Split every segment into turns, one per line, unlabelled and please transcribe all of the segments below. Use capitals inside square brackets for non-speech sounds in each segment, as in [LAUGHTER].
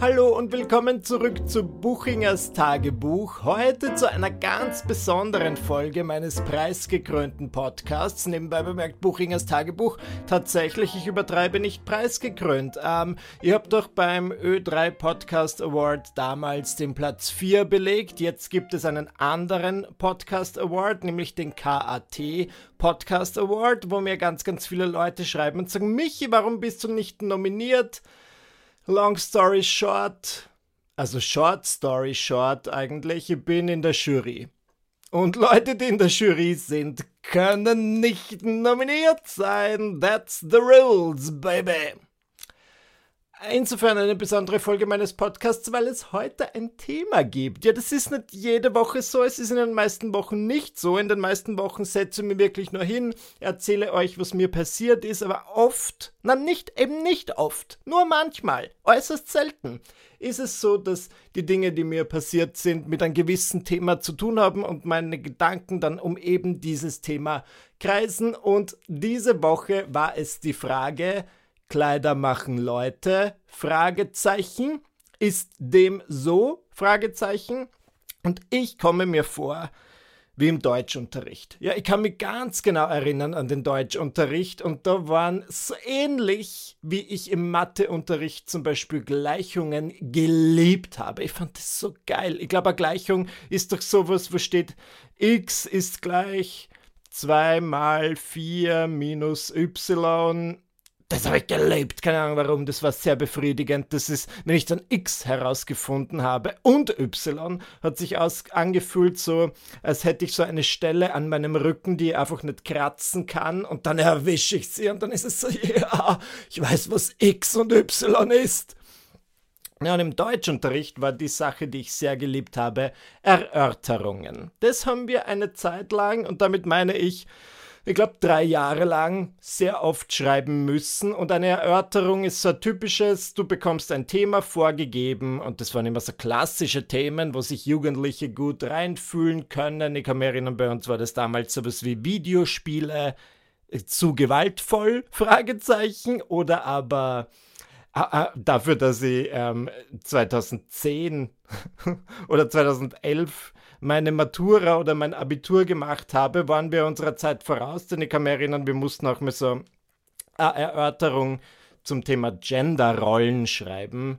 Hallo und willkommen zurück zu Buchingers Tagebuch. Heute zu einer ganz besonderen Folge meines preisgekrönten Podcasts. Nebenbei bemerkt Buchingers Tagebuch. Tatsächlich, ich übertreibe nicht preisgekrönt. Ähm, ihr habt doch beim Ö3 Podcast Award damals den Platz 4 belegt. Jetzt gibt es einen anderen Podcast Award, nämlich den KAT Podcast Award, wo mir ganz, ganz viele Leute schreiben und sagen, Michi, warum bist du nicht nominiert? Long story short, also short story short eigentlich, ich bin in der Jury. Und Leute, die in der Jury sind, können nicht nominiert sein. That's the rules, baby. Insofern eine besondere Folge meines Podcasts, weil es heute ein Thema gibt. Ja, das ist nicht jede Woche so, es ist in den meisten Wochen nicht so. In den meisten Wochen setze ich mich wirklich nur hin, erzähle euch, was mir passiert ist, aber oft, na nicht, eben nicht oft, nur manchmal, äußerst selten, ist es so, dass die Dinge, die mir passiert sind, mit einem gewissen Thema zu tun haben und meine Gedanken dann um eben dieses Thema kreisen. Und diese Woche war es die Frage, Kleider machen Leute? Fragezeichen. Ist dem so? Fragezeichen. Und ich komme mir vor wie im Deutschunterricht. Ja, ich kann mich ganz genau erinnern an den Deutschunterricht und da waren so ähnlich, wie ich im Matheunterricht zum Beispiel Gleichungen geliebt habe. Ich fand das so geil. Ich glaube, eine Gleichung ist doch sowas, wo steht x ist gleich 2 mal 4 minus y das habe ich gelebt. Keine Ahnung warum. Das war sehr befriedigend. Das ist, wenn ich dann X herausgefunden habe und Y, hat sich aus, angefühlt so, als hätte ich so eine Stelle an meinem Rücken, die ich einfach nicht kratzen kann und dann erwische ich sie und dann ist es so, [LAUGHS] ja, ich weiß, was X und Y ist. Ja, und im Deutschunterricht war die Sache, die ich sehr geliebt habe, Erörterungen. Das haben wir eine Zeit lang, und damit meine ich, ich glaube, drei Jahre lang sehr oft schreiben müssen. Und eine Erörterung ist so ein typisches, du bekommst ein Thema vorgegeben und das waren immer so klassische Themen, wo sich Jugendliche gut reinfühlen können. Ich kann mich erinnern, bei uns war das damals sowas wie Videospiele äh, zu gewaltvoll, [LAUGHS] Fragezeichen, oder aber dafür, dass ich ähm, 2010 [LAUGHS] oder 2011 meine Matura oder mein Abitur gemacht habe, waren wir unserer Zeit voraus, denn ich kann mich erinnern, wir mussten auch mal so eine Erörterung zum Thema Genderrollen schreiben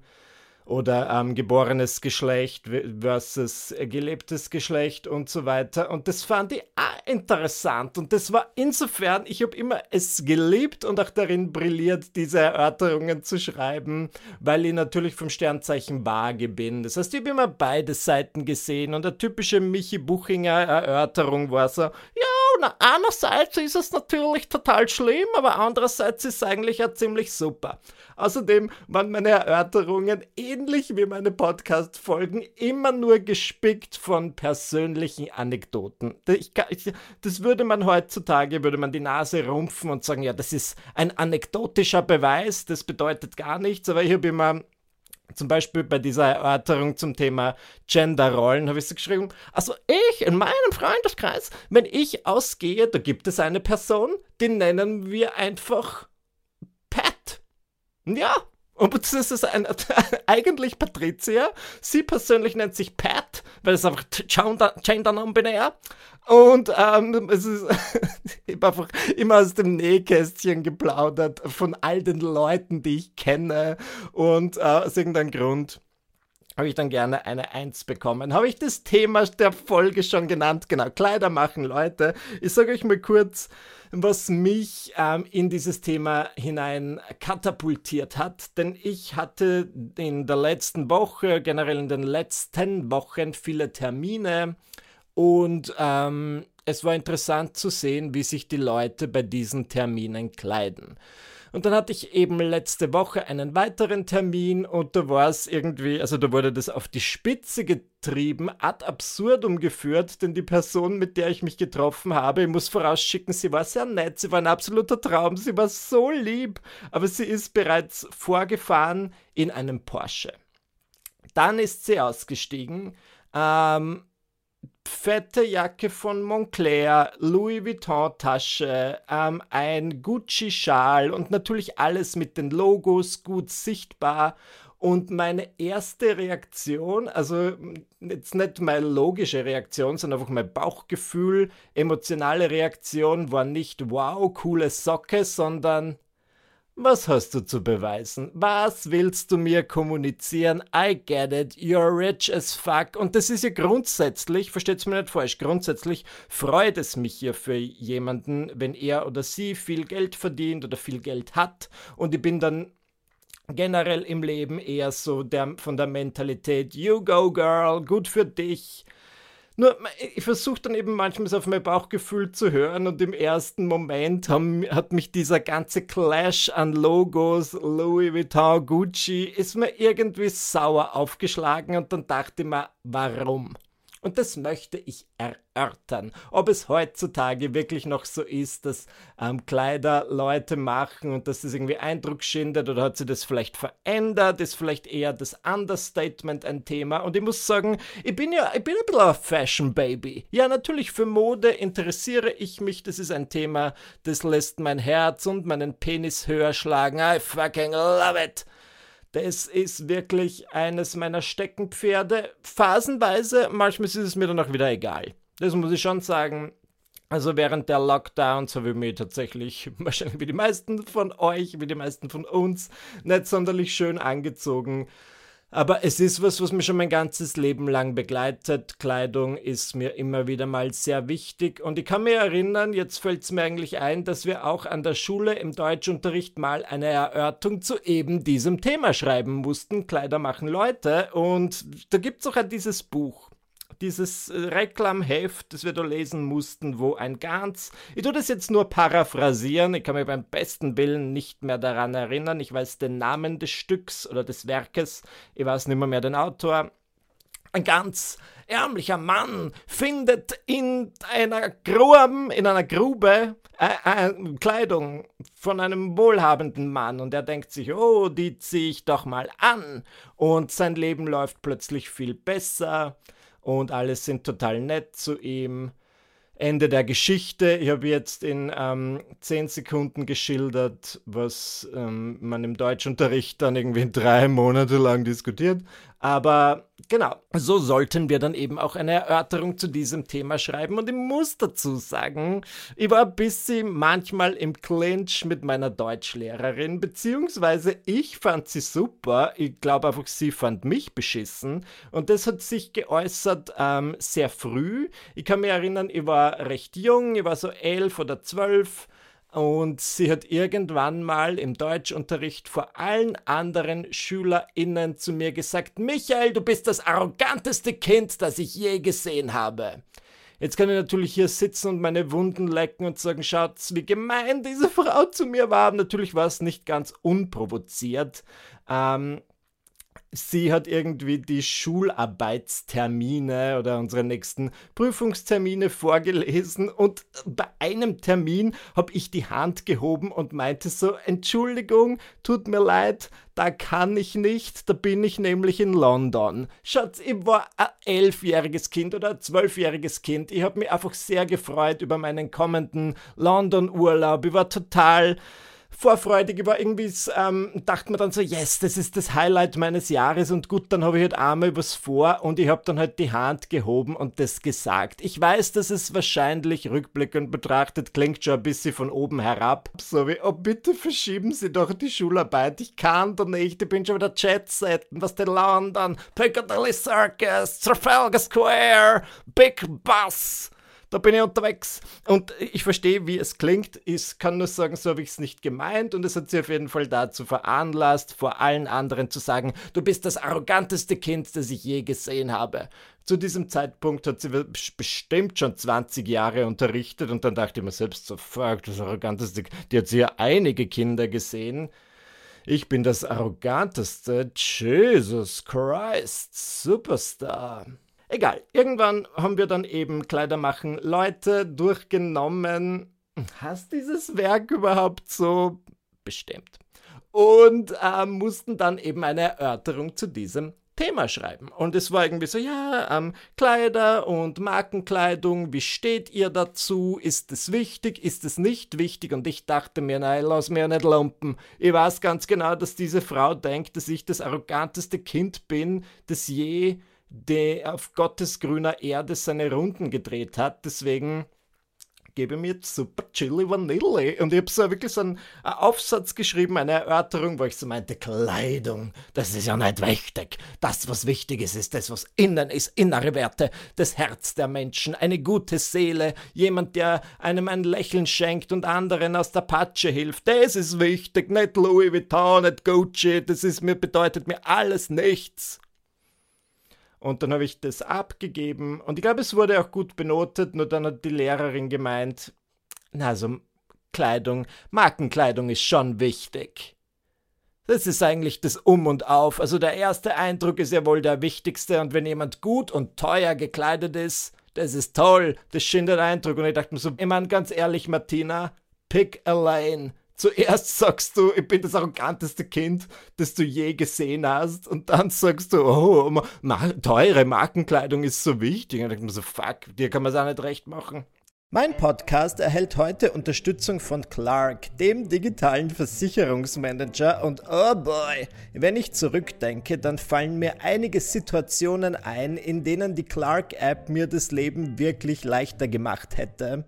oder ähm, geborenes Geschlecht versus gelebtes Geschlecht und so weiter. Und das fand ich auch interessant. Und das war insofern, ich habe immer es geliebt und auch darin brilliert, diese Erörterungen zu schreiben, weil ich natürlich vom Sternzeichen Waage bin. Das heißt, ich habe immer beide Seiten gesehen und eine typische Michi Buchinger Erörterung war so, ja, na, einerseits ist es natürlich total schlimm, aber andererseits ist es eigentlich auch ziemlich super. Außerdem waren meine Erörterungen ähnlich wie meine Podcast-Folgen immer nur gespickt von persönlichen Anekdoten. das würde man heutzutage, würde man die Nase rumpfen und sagen, ja, das ist ein anekdotischer Beweis, das bedeutet gar nichts, aber ich habe immer zum Beispiel bei dieser Erörterung zum Thema Genderrollen habe ich so geschrieben, also ich in meinem Freundeskreis, wenn ich ausgehe, da gibt es eine Person, die nennen wir einfach ja, und das ist ein, [LAUGHS] eigentlich Patricia. Sie persönlich nennt sich Pat, weil es einfach Gender non-binär. Und ähm, es ist [LAUGHS] einfach immer aus dem Nähkästchen geplaudert von all den Leuten, die ich kenne. Und äh, aus irgendeinem Grund habe ich dann gerne eine Eins bekommen. Habe ich das Thema der Folge schon genannt? Genau, Kleider machen, Leute. Ich sage euch mal kurz, was mich ähm, in dieses Thema hinein katapultiert hat, denn ich hatte in der letzten Woche, generell in den letzten Wochen viele Termine und ähm, es war interessant zu sehen, wie sich die Leute bei diesen Terminen kleiden. Und dann hatte ich eben letzte Woche einen weiteren Termin und da war es irgendwie, also da wurde das auf die Spitze getrieben, ad absurdum geführt, denn die Person, mit der ich mich getroffen habe, ich muss vorausschicken, sie war sehr nett, sie war ein absoluter Traum, sie war so lieb, aber sie ist bereits vorgefahren in einem Porsche. Dann ist sie ausgestiegen, ähm, fette Jacke von Montclair, Louis Vuitton Tasche, ähm, ein Gucci Schal und natürlich alles mit den Logos gut sichtbar. Und meine erste Reaktion, also jetzt nicht meine logische Reaktion, sondern einfach mein Bauchgefühl, emotionale Reaktion war nicht wow, coole Socke, sondern was hast du zu beweisen? Was willst du mir kommunizieren? I get it, you're rich as fuck. Und das ist ja grundsätzlich, versteht's mir nicht falsch, grundsätzlich freut es mich hier für jemanden, wenn er oder sie viel Geld verdient oder viel Geld hat. Und ich bin dann generell im Leben eher so der, von der Mentalität, you go girl, gut für dich. Nur, ich versuche dann eben manchmal auf mein Bauchgefühl zu hören und im ersten Moment haben, hat mich dieser ganze Clash an Logos, Louis Vuitton, Gucci, ist mir irgendwie sauer aufgeschlagen und dann dachte ich mir, warum? Und das möchte ich erörtern. Ob es heutzutage wirklich noch so ist, dass ähm, Kleider Leute machen und dass das irgendwie Eindruck schindet oder hat sich das vielleicht verändert? Ist vielleicht eher das Understatement ein Thema? Und ich muss sagen, ich bin ja ich bin ein bisschen ein Fashion Baby. Ja, natürlich für Mode interessiere ich mich. Das ist ein Thema, das lässt mein Herz und meinen Penis höher schlagen. I fucking love it. Das ist wirklich eines meiner Steckenpferde. Phasenweise, manchmal ist es mir dann auch wieder egal. Das muss ich schon sagen. Also während der Lockdowns habe ich mich tatsächlich, [LAUGHS] wahrscheinlich wie die meisten von euch, wie die meisten von uns, nicht sonderlich schön angezogen. Aber es ist was, was mich schon mein ganzes Leben lang begleitet. Kleidung ist mir immer wieder mal sehr wichtig. Und ich kann mir erinnern, jetzt fällt es mir eigentlich ein, dass wir auch an der Schule im Deutschunterricht mal eine Erörterung zu eben diesem Thema schreiben mussten. Kleider machen Leute. Und da gibt es auch dieses Buch dieses äh, Reklamheft, das wir da lesen mussten, wo ein ganz, ich tue das jetzt nur paraphrasieren, ich kann mich beim besten Willen nicht mehr daran erinnern, ich weiß den Namen des Stücks oder des Werkes, ich weiß nicht mehr, mehr den Autor, ein ganz ärmlicher Mann findet in einer Grube, in einer Grube äh, äh, Kleidung von einem wohlhabenden Mann und er denkt sich, oh, die ziehe ich doch mal an. Und sein Leben läuft plötzlich viel besser und alles sind total nett zu ihm. Ende der Geschichte. Ich habe jetzt in ähm, zehn Sekunden geschildert, was ähm, man im Deutschunterricht dann irgendwie [LAUGHS] drei Monate lang diskutiert. Aber genau, so sollten wir dann eben auch eine Erörterung zu diesem Thema schreiben. Und ich muss dazu sagen, ich war ein bisschen manchmal im Clinch mit meiner Deutschlehrerin, beziehungsweise ich fand sie super. Ich glaube einfach, sie fand mich beschissen. Und das hat sich geäußert ähm, sehr früh. Ich kann mich erinnern, ich war recht jung, ich war so elf oder zwölf. Und sie hat irgendwann mal im Deutschunterricht vor allen anderen SchülerInnen zu mir gesagt: Michael, du bist das arroganteste Kind, das ich je gesehen habe. Jetzt kann ich natürlich hier sitzen und meine Wunden lecken und sagen: Schaut's, wie gemein diese Frau zu mir war. Natürlich war es nicht ganz unprovoziert. Ähm, sie hat irgendwie die Schularbeitstermine oder unsere nächsten Prüfungstermine vorgelesen und bei einem Termin habe ich die Hand gehoben und meinte so, Entschuldigung, tut mir leid, da kann ich nicht, da bin ich nämlich in London. Schatz, ich war ein elfjähriges Kind oder ein zwölfjähriges Kind. Ich habe mich einfach sehr gefreut über meinen kommenden London-Urlaub. Ich war total vorfreudig. War irgendwie, ähm, dachte mir dann so, yes, das ist das Highlight meines Jahres und gut, dann habe ich halt einmal was vor und ich habe dann halt die Hand gehoben und das gesagt. Ich weiß, dass es wahrscheinlich rückblickend betrachtet klingt schon ein bisschen von oben herab. So wie, oh bitte verschieben Sie doch die Schularbeit. Ich kann doch nicht, ich bin schon wieder Jet-Set, was denn London, Piccadilly Circus, Trafalgar Square, Big Bus da bin ich unterwegs. Und ich verstehe, wie es klingt. Ich kann nur sagen, so habe ich es nicht gemeint. Und es hat sie auf jeden Fall dazu veranlasst, vor allen anderen zu sagen, du bist das arroganteste Kind, das ich je gesehen habe. Zu diesem Zeitpunkt hat sie bestimmt schon 20 Jahre unterrichtet und dann dachte ich mir selbst so, fuck, das arroganteste, die hat sie ja einige Kinder gesehen. Ich bin das arroganteste. Jesus Christ, Superstar. Egal, irgendwann haben wir dann eben Kleider machen Leute durchgenommen. Hast dieses Werk überhaupt so bestimmt? Und äh, mussten dann eben eine Erörterung zu diesem Thema schreiben. Und es war irgendwie so, ja, ähm, Kleider und Markenkleidung, wie steht ihr dazu? Ist es wichtig? Ist es nicht wichtig? Und ich dachte mir, nein, lass mir nicht lumpen. Ich weiß ganz genau, dass diese Frau denkt, dass ich das arroganteste Kind bin, das je der auf Gottes grüner Erde seine Runden gedreht hat. Deswegen gebe mir super Chili Vanille. Und ich habe so wirklich so einen, Aufsatz geschrieben, eine Erörterung, wo ich so meinte, Kleidung, das ist ja nicht wichtig. Das, was wichtig ist, ist das, was innen ist, innere Werte, das Herz der Menschen, eine gute Seele, jemand, der einem ein Lächeln schenkt und anderen aus der Patsche hilft. Das ist wichtig, nicht Louis Vuitton, nicht Gucci, das ist mir, bedeutet mir alles nichts. Und dann habe ich das abgegeben und ich glaube, es wurde auch gut benotet, nur dann hat die Lehrerin gemeint, na also Kleidung, Markenkleidung ist schon wichtig. Das ist eigentlich das Um und Auf. Also der erste Eindruck ist ja wohl der wichtigste und wenn jemand gut und teuer gekleidet ist, das ist toll, das schindet Eindruck. Und ich dachte mir so, ich meine ganz ehrlich, Martina, pick a lane. Zuerst sagst du, ich bin das arroganteste Kind, das du je gesehen hast, und dann sagst du, oh, ma teure Markenkleidung ist so wichtig. Und ich denke mir so, fuck, dir kann man es auch nicht recht machen. Mein Podcast erhält heute Unterstützung von Clark, dem digitalen Versicherungsmanager. Und oh boy, wenn ich zurückdenke, dann fallen mir einige Situationen ein, in denen die Clark-App mir das Leben wirklich leichter gemacht hätte.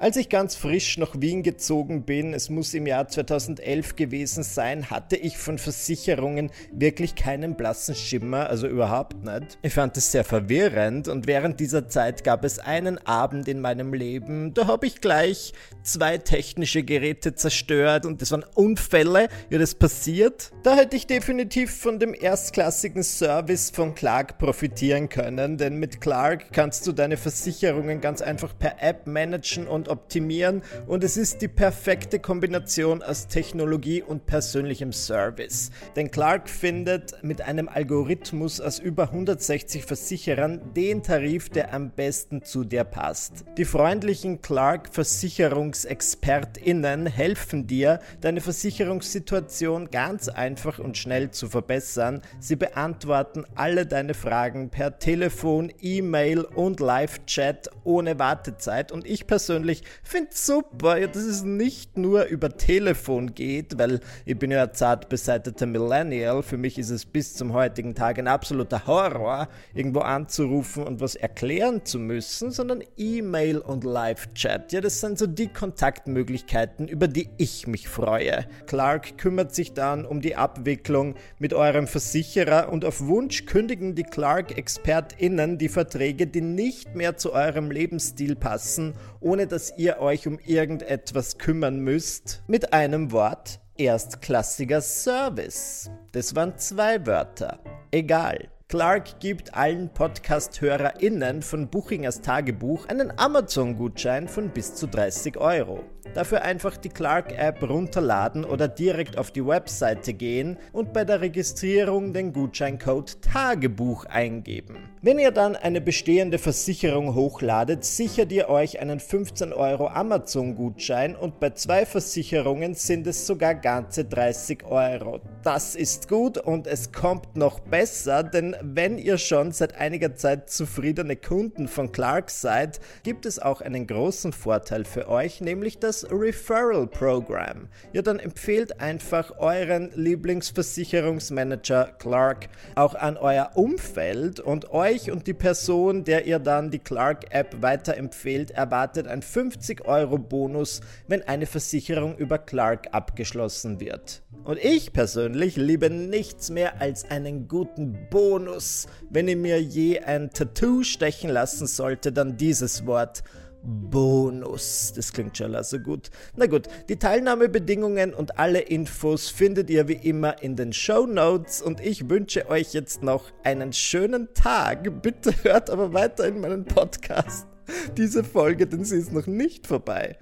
Als ich ganz frisch nach Wien gezogen bin, es muss im Jahr 2011 gewesen sein, hatte ich von Versicherungen wirklich keinen blassen Schimmer, also überhaupt nicht. Ich fand es sehr verwirrend und während dieser Zeit gab es einen Abend in meinem Leben, da habe ich gleich zwei technische Geräte zerstört und das waren Unfälle, ja das passiert. Da hätte ich definitiv von dem erstklassigen Service von Clark profitieren können, denn mit Clark kannst du deine Versicherungen ganz einfach per App managen und optimieren und es ist die perfekte Kombination aus Technologie und persönlichem Service. Denn Clark findet mit einem Algorithmus aus über 160 Versicherern den Tarif, der am besten zu dir passt. Die freundlichen Clark Versicherungsexpertinnen helfen dir, deine Versicherungssituation ganz einfach und schnell zu verbessern. Sie beantworten alle deine Fragen per Telefon, E-Mail und Live-Chat ohne Wartezeit und ich persönlich ich finde super, dass es nicht nur über Telefon geht, weil ich bin ja ein zart beseiteter Millennial. Für mich ist es bis zum heutigen Tag ein absoluter Horror, irgendwo anzurufen und was erklären zu müssen, sondern E-Mail und Live-Chat. Ja, das sind so die Kontaktmöglichkeiten, über die ich mich freue. Clark kümmert sich dann um die Abwicklung mit eurem Versicherer und auf Wunsch kündigen die Clark-ExpertInnen die Verträge, die nicht mehr zu eurem Lebensstil passen, ohne dass ihr euch um irgendetwas kümmern müsst. Mit einem Wort erstklassiger Service. Das waren zwei Wörter. Egal. Clark gibt allen Podcast-HörerInnen von Buchingers Tagebuch einen Amazon-Gutschein von bis zu 30 Euro. Dafür einfach die Clark-App runterladen oder direkt auf die Webseite gehen und bei der Registrierung den Gutscheincode Tagebuch eingeben. Wenn ihr dann eine bestehende Versicherung hochladet, sichert ihr euch einen 15 Euro Amazon-Gutschein und bei zwei Versicherungen sind es sogar ganze 30 Euro. Das ist gut und es kommt noch besser, denn wenn ihr schon seit einiger Zeit zufriedene Kunden von Clark seid, gibt es auch einen großen Vorteil für euch, nämlich das Referral Program. Ja, dann empfehlt einfach euren Lieblingsversicherungsmanager Clark auch an euer Umfeld und euch und die Person, der ihr dann die Clark App weiterempfehlt, erwartet ein 50 Euro Bonus, wenn eine Versicherung über Clark abgeschlossen wird. Und ich persönlich liebe nichts mehr als einen guten Bonus. Wenn ich mir je ein Tattoo stechen lassen sollte, dann dieses Wort. Bonus. Das klingt schon also gut. Na gut, die Teilnahmebedingungen und alle Infos findet ihr wie immer in den Show Notes und ich wünsche euch jetzt noch einen schönen Tag. Bitte hört aber weiter in meinen Podcast. Diese Folge, denn sie ist noch nicht vorbei.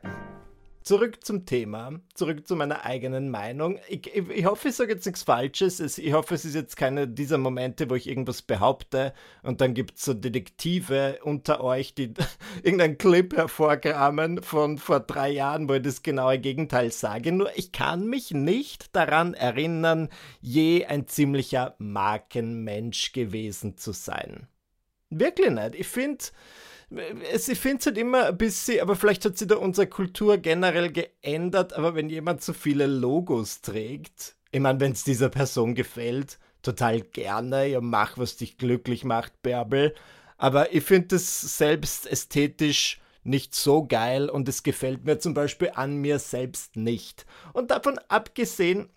Zurück zum Thema, zurück zu meiner eigenen Meinung. Ich, ich, ich hoffe, ich sage jetzt nichts Falsches. Es, ich hoffe, es ist jetzt keiner dieser Momente, wo ich irgendwas behaupte und dann gibt es so Detektive unter euch, die [LAUGHS] irgendeinen Clip hervorkramen von vor drei Jahren, wo ich das genaue Gegenteil sage. Nur ich kann mich nicht daran erinnern, je ein ziemlicher Markenmensch gewesen zu sein. Wirklich nicht. Ich finde ich finde es halt immer ein bisschen, aber vielleicht hat sich da unsere Kultur generell geändert, aber wenn jemand so viele Logos trägt, ich meine, wenn es dieser Person gefällt, total gerne, ja, mach, was dich glücklich macht, Bärbel. Aber ich finde es selbst ästhetisch nicht so geil und es gefällt mir zum Beispiel an mir selbst nicht. Und davon abgesehen,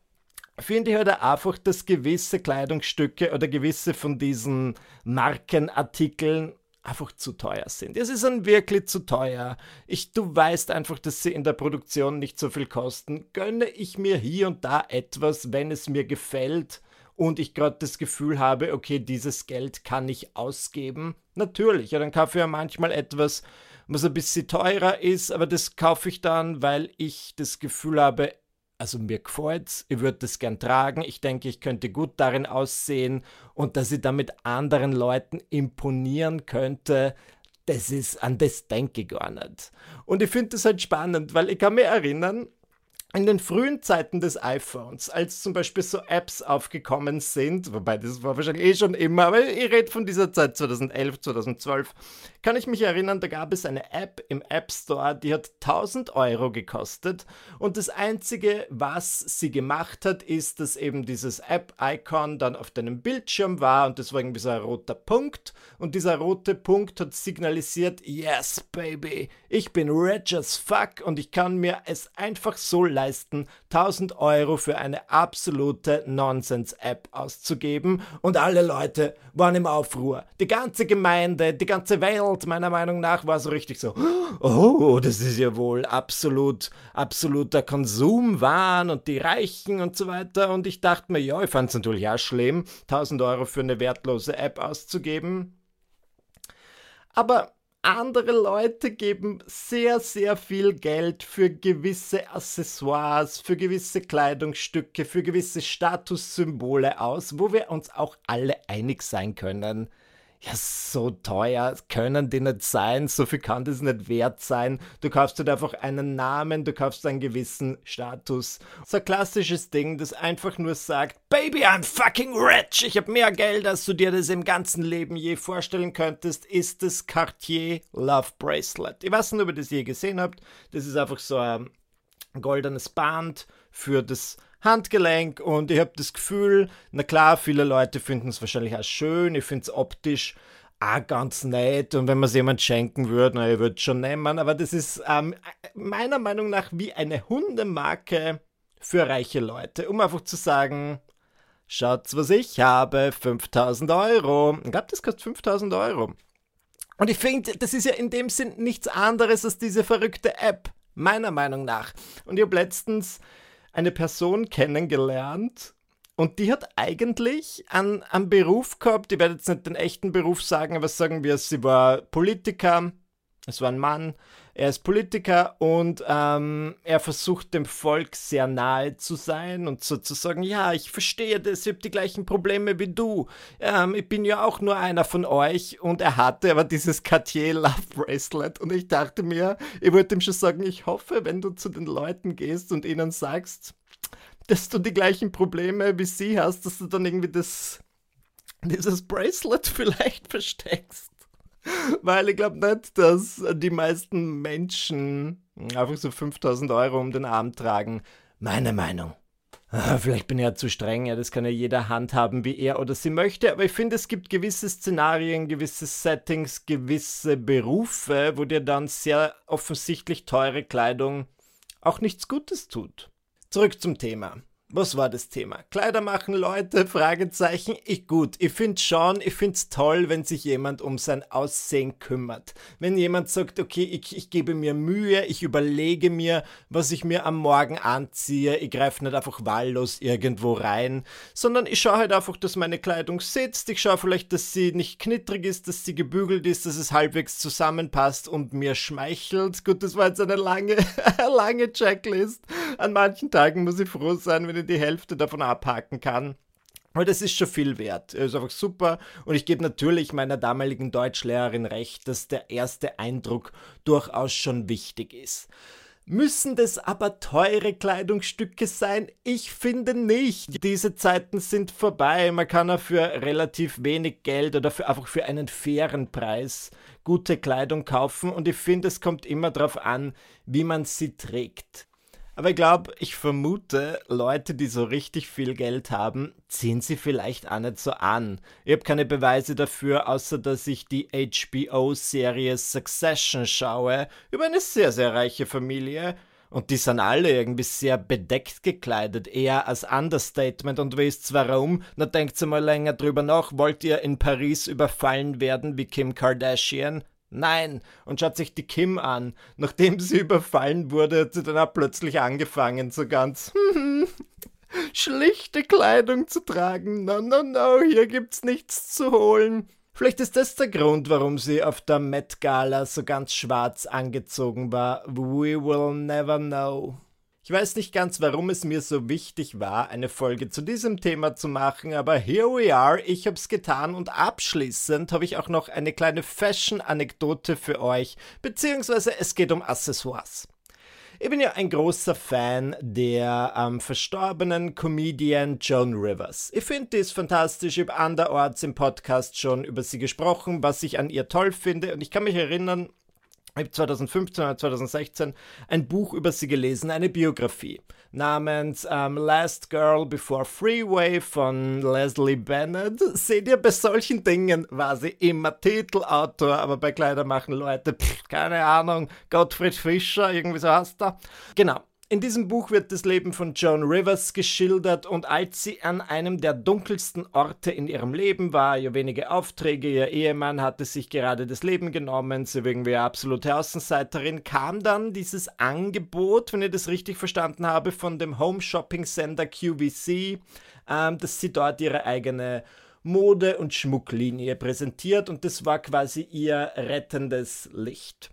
finde ich halt einfach, dass gewisse Kleidungsstücke oder gewisse von diesen Markenartikeln einfach zu teuer sind. Es ist dann wirklich zu teuer. Ich, du weißt einfach, dass sie in der Produktion nicht so viel kosten. Gönne ich mir hier und da etwas, wenn es mir gefällt und ich gerade das Gefühl habe, okay, dieses Geld kann ich ausgeben. Natürlich, ja, dann kaufe ich ja manchmal etwas, was ein bisschen teurer ist, aber das kaufe ich dann, weil ich das Gefühl habe, also mir gefällt's, ich würde das gern tragen, ich denke, ich könnte gut darin aussehen und dass ich damit anderen Leuten imponieren könnte, das ist, an das denke ich gar nicht. Und ich finde das halt spannend, weil ich kann mich erinnern, in den frühen Zeiten des iPhones, als zum Beispiel so Apps aufgekommen sind, wobei das war wahrscheinlich eh schon immer, aber ich rede von dieser Zeit 2011, 2012, kann ich mich erinnern, da gab es eine App im App Store, die hat 1000 Euro gekostet und das Einzige, was sie gemacht hat, ist, dass eben dieses App-Icon dann auf deinem Bildschirm war und das war irgendwie so ein roter Punkt und dieser rote Punkt hat signalisiert, yes, baby, ich bin rich as fuck und ich kann mir es einfach so leisten, 1000 Euro für eine absolute Nonsense-App auszugeben und alle Leute waren im Aufruhr. Die ganze Gemeinde, die ganze Welt, meiner Meinung nach, war so richtig so, oh, das ist ja wohl absolut, absoluter Konsumwahn und die Reichen und so weiter. Und ich dachte mir, ja, ich fand es natürlich auch schlimm, 1000 Euro für eine wertlose App auszugeben. Aber andere Leute geben sehr, sehr viel Geld für gewisse Accessoires, für gewisse Kleidungsstücke, für gewisse Statussymbole aus, wo wir uns auch alle einig sein können ja, so teuer können die nicht sein, so viel kann das nicht wert sein. Du kaufst halt einfach einen Namen, du kaufst einen gewissen Status. So ein klassisches Ding, das einfach nur sagt, Baby, I'm fucking rich, ich habe mehr Geld, als du dir das im ganzen Leben je vorstellen könntest, ist das Cartier Love Bracelet. Ich weiß nicht, ob ihr das je gesehen habt. Das ist einfach so ein goldenes Band für das Handgelenk und ich habe das Gefühl, na klar, viele Leute finden es wahrscheinlich auch schön, ich finde es optisch auch ganz nett und wenn man es jemand schenken würde, na, ich würde es schon nehmen, aber das ist ähm, meiner Meinung nach wie eine Hundemarke für reiche Leute, um einfach zu sagen, schaut's, was ich habe, 5000 Euro. Ich glaube, das kostet 5000 Euro. Und ich finde, das ist ja in dem Sinn nichts anderes als diese verrückte App, meiner Meinung nach. Und ich habe letztens eine Person kennengelernt und die hat eigentlich einen, einen Beruf gehabt, ich werde jetzt nicht den echten Beruf sagen, aber sagen wir, sie war Politiker, es war ein Mann, er ist Politiker und ähm, er versucht dem Volk sehr nahe zu sein und sozusagen, ja, ich verstehe das, ich habe die gleichen Probleme wie du. Ähm, ich bin ja auch nur einer von euch und er hatte aber dieses Cartier Love Bracelet und ich dachte mir, ich wollte ihm schon sagen, ich hoffe, wenn du zu den Leuten gehst und ihnen sagst, dass du die gleichen Probleme wie sie hast, dass du dann irgendwie das dieses Bracelet [LAUGHS] vielleicht versteckst. [LAUGHS] Weil ich glaube nicht, dass die meisten Menschen einfach so 5000 Euro um den Arm tragen. Meine Meinung. Ah, vielleicht bin ich ja zu streng, ja, das kann ja jeder handhaben, wie er oder sie möchte, aber ich finde, es gibt gewisse Szenarien, gewisse Settings, gewisse Berufe, wo dir dann sehr offensichtlich teure Kleidung auch nichts Gutes tut. Zurück zum Thema. Was war das Thema? Kleider machen Leute? Fragezeichen. Ich gut. Ich find's schon, ich find's toll, wenn sich jemand um sein Aussehen kümmert. Wenn jemand sagt, okay, ich, ich gebe mir Mühe, ich überlege mir, was ich mir am Morgen anziehe. Ich greife nicht einfach wahllos irgendwo rein, sondern ich schaue halt einfach, dass meine Kleidung sitzt. Ich schaue vielleicht, dass sie nicht knittrig ist, dass sie gebügelt ist, dass es halbwegs zusammenpasst und mir schmeichelt. Gut, das war jetzt eine lange, [LAUGHS] lange Checklist. An manchen Tagen muss ich froh sein, wenn ich die Hälfte davon abhaken kann. Aber das ist schon viel wert. Ist einfach super. Und ich gebe natürlich meiner damaligen Deutschlehrerin recht, dass der erste Eindruck durchaus schon wichtig ist. Müssen das aber teure Kleidungsstücke sein? Ich finde nicht. Diese Zeiten sind vorbei. Man kann auch für relativ wenig Geld oder für, einfach für einen fairen Preis gute Kleidung kaufen. Und ich finde, es kommt immer darauf an, wie man sie trägt. Aber ich glaube, ich vermute, Leute, die so richtig viel Geld haben, ziehen sie vielleicht auch nicht so an. Ich habe keine Beweise dafür, außer dass ich die HBO-Serie Succession schaue, über eine sehr, sehr reiche Familie. Und die sind alle irgendwie sehr bedeckt gekleidet, eher als Understatement. Und wisst warum? Na denkt mal länger drüber nach. Wollt ihr in Paris überfallen werden wie Kim Kardashian? Nein, und schaut sich die Kim an. Nachdem sie [LAUGHS] überfallen wurde, hat sie dann auch plötzlich angefangen, so ganz [LAUGHS] schlichte Kleidung zu tragen. No, no, no, hier gibt's nichts zu holen. Vielleicht ist das der Grund, warum sie auf der Met Gala so ganz schwarz angezogen war. We will never know. Ich weiß nicht ganz, warum es mir so wichtig war, eine Folge zu diesem Thema zu machen, aber here we are, ich hab's getan und abschließend habe ich auch noch eine kleine Fashion-Anekdote für euch, beziehungsweise es geht um Accessoires. Ich bin ja ein großer Fan der ähm, verstorbenen Comedian Joan Rivers. Ich finde, die ist fantastisch. Ich habe anderorts im Podcast schon über sie gesprochen, was ich an ihr toll finde. Und ich kann mich erinnern, ich habe 2015 oder 2016 ein Buch über sie gelesen, eine Biografie namens um, Last Girl Before Freeway von Leslie Bennett. Seht ihr, bei solchen Dingen war sie immer Titelautor, aber bei Kleider machen Leute, pff, keine Ahnung, Gottfried Fischer, irgendwie so heißt er. Genau. In diesem Buch wird das Leben von Joan Rivers geschildert und als sie an einem der dunkelsten Orte in ihrem Leben war, ihr wenige Aufträge, ihr Ehemann hatte sich gerade das Leben genommen, sie war irgendwie absolute Außenseiterin, kam dann dieses Angebot, wenn ich das richtig verstanden habe, von dem Home-Shopping-Sender QVC, ähm, dass sie dort ihre eigene Mode- und Schmucklinie präsentiert und das war quasi ihr rettendes Licht.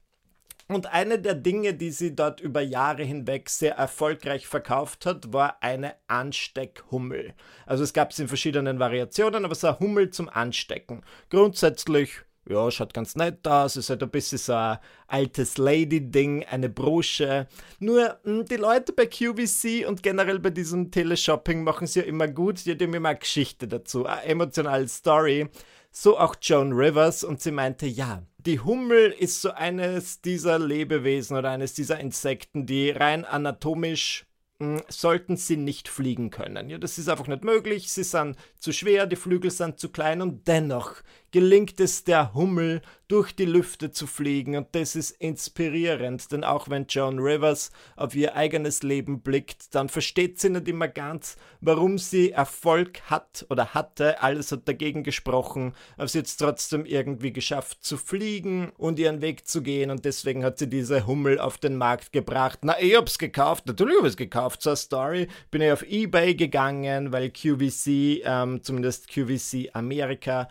Und eine der Dinge, die sie dort über Jahre hinweg sehr erfolgreich verkauft hat, war eine Ansteckhummel. Also es gab es in verschiedenen Variationen, aber es war Hummel zum Anstecken. Grundsätzlich, ja, schaut ganz nett aus, ist halt ein bisschen so ein altes Lady-Ding, eine Brosche. Nur hm, die Leute bei QVC und generell bei diesem Teleshopping machen es ja immer gut, die haben immer eine Geschichte dazu, eine emotionale Story. So auch Joan Rivers und sie meinte, ja, die Hummel ist so eines dieser Lebewesen oder eines dieser Insekten, die rein anatomisch hm, sollten sie nicht fliegen können. Ja, das ist einfach nicht möglich. Sie sind zu schwer, die Flügel sind zu klein und dennoch gelingt es der Hummel, durch die Lüfte zu fliegen. Und das ist inspirierend, denn auch wenn Joan Rivers auf ihr eigenes Leben blickt, dann versteht sie nicht immer ganz, warum sie Erfolg hat oder hatte, alles hat dagegen gesprochen, aber sie hat es trotzdem irgendwie geschafft zu fliegen und ihren Weg zu gehen. Und deswegen hat sie diese Hummel auf den Markt gebracht. Na, ich hab's gekauft, natürlich hab ich es gekauft, zur Story, bin ich auf Ebay gegangen, weil QVC, ähm, zumindest QVC Amerika,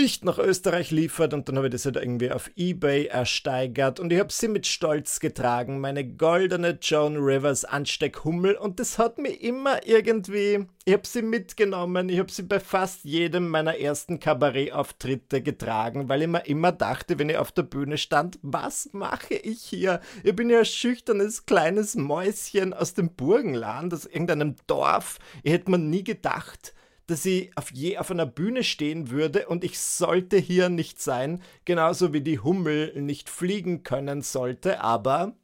nicht nach Österreich liefert und dann habe ich das halt irgendwie auf Ebay ersteigert und ich habe sie mit Stolz getragen, meine goldene Joan Rivers Ansteckhummel und das hat mir immer irgendwie, ich habe sie mitgenommen, ich habe sie bei fast jedem meiner ersten Kabarettauftritte getragen, weil ich mir immer dachte, wenn ich auf der Bühne stand, was mache ich hier? Ich bin ja ein schüchternes kleines Mäuschen aus dem Burgenland, aus irgendeinem Dorf. Ich hätte mir nie gedacht, dass ich auf je auf einer Bühne stehen würde und ich sollte hier nicht sein, genauso wie die Hummel nicht fliegen können sollte, aber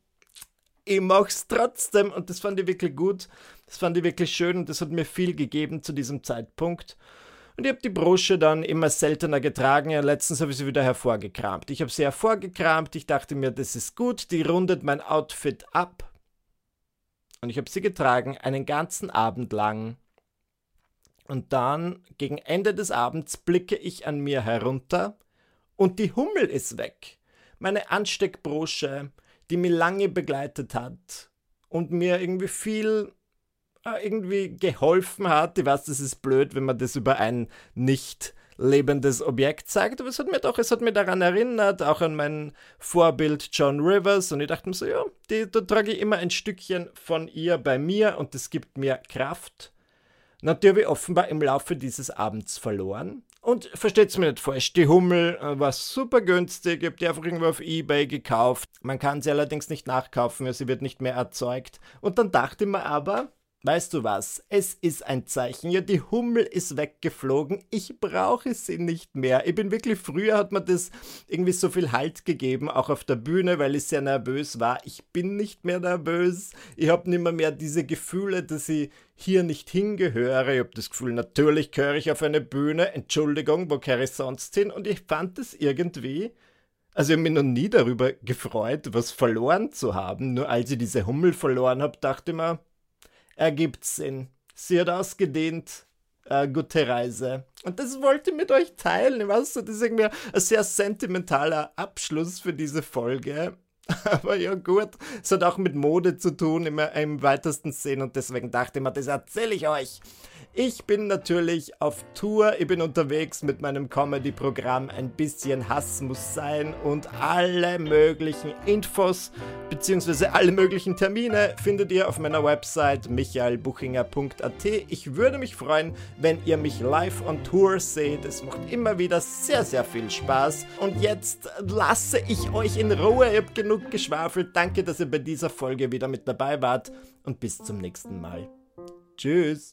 ich mach's trotzdem und das fand ich wirklich gut, das fand ich wirklich schön und das hat mir viel gegeben zu diesem Zeitpunkt. Und ich habe die Brosche dann immer seltener getragen. Ja, letztens habe ich sie wieder hervorgekramt. Ich habe sie hervorgekramt. Ich dachte mir, das ist gut. Die rundet mein Outfit ab. Und ich habe sie getragen einen ganzen Abend lang. Und dann, gegen Ende des Abends, blicke ich an mir herunter und die Hummel ist weg. Meine Ansteckbrosche, die mich lange begleitet hat und mir irgendwie viel äh, irgendwie geholfen hat. Ich weiß, das ist blöd, wenn man das über ein nicht lebendes Objekt sagt, aber es hat mir doch, es hat mir daran erinnert, auch an mein Vorbild John Rivers und ich dachte mir so, ja, die, da trage ich immer ein Stückchen von ihr bei mir und das gibt mir Kraft. Natürlich offenbar im Laufe dieses Abends verloren. Und versteht's mir nicht falsch, die Hummel äh, war super günstig, ich habe die einfach irgendwo auf Ebay gekauft. Man kann sie allerdings nicht nachkaufen, sie wird nicht mehr erzeugt. Und dann dachte ich mir aber, Weißt du was? Es ist ein Zeichen. Ja, die Hummel ist weggeflogen. Ich brauche sie nicht mehr. Ich bin wirklich, früher hat man das irgendwie so viel Halt gegeben, auch auf der Bühne, weil ich sehr nervös war. Ich bin nicht mehr nervös. Ich habe nicht mehr, mehr diese Gefühle, dass ich hier nicht hingehöre. Ich habe das Gefühl, natürlich gehöre ich auf eine Bühne. Entschuldigung, wo gehöre ich sonst hin? Und ich fand es irgendwie. Also ich habe mich noch nie darüber gefreut, was verloren zu haben. Nur als ich diese Hummel verloren habe, dachte ich mir, ergibt Sinn. Sie hat ausgedehnt. Äh, gute Reise. Und das wollte ich mit euch teilen. Ich weiß, das ist irgendwie ein sehr sentimentaler Abschluss für diese Folge. [LAUGHS] Aber ja gut, es hat auch mit Mode zu tun im, im weitesten Sinn und deswegen dachte ich mir, das erzähle ich euch. Ich bin natürlich auf Tour, ich bin unterwegs mit meinem Comedy-Programm Ein bisschen Hass muss sein und alle möglichen Infos bzw. alle möglichen Termine findet ihr auf meiner Website michaelbuchinger.at. Ich würde mich freuen, wenn ihr mich live on Tour seht. Es macht immer wieder sehr, sehr viel Spaß. Und jetzt lasse ich euch in Ruhe. Ihr habt genug geschwafelt. Danke, dass ihr bei dieser Folge wieder mit dabei wart und bis zum nächsten Mal. Tschüss.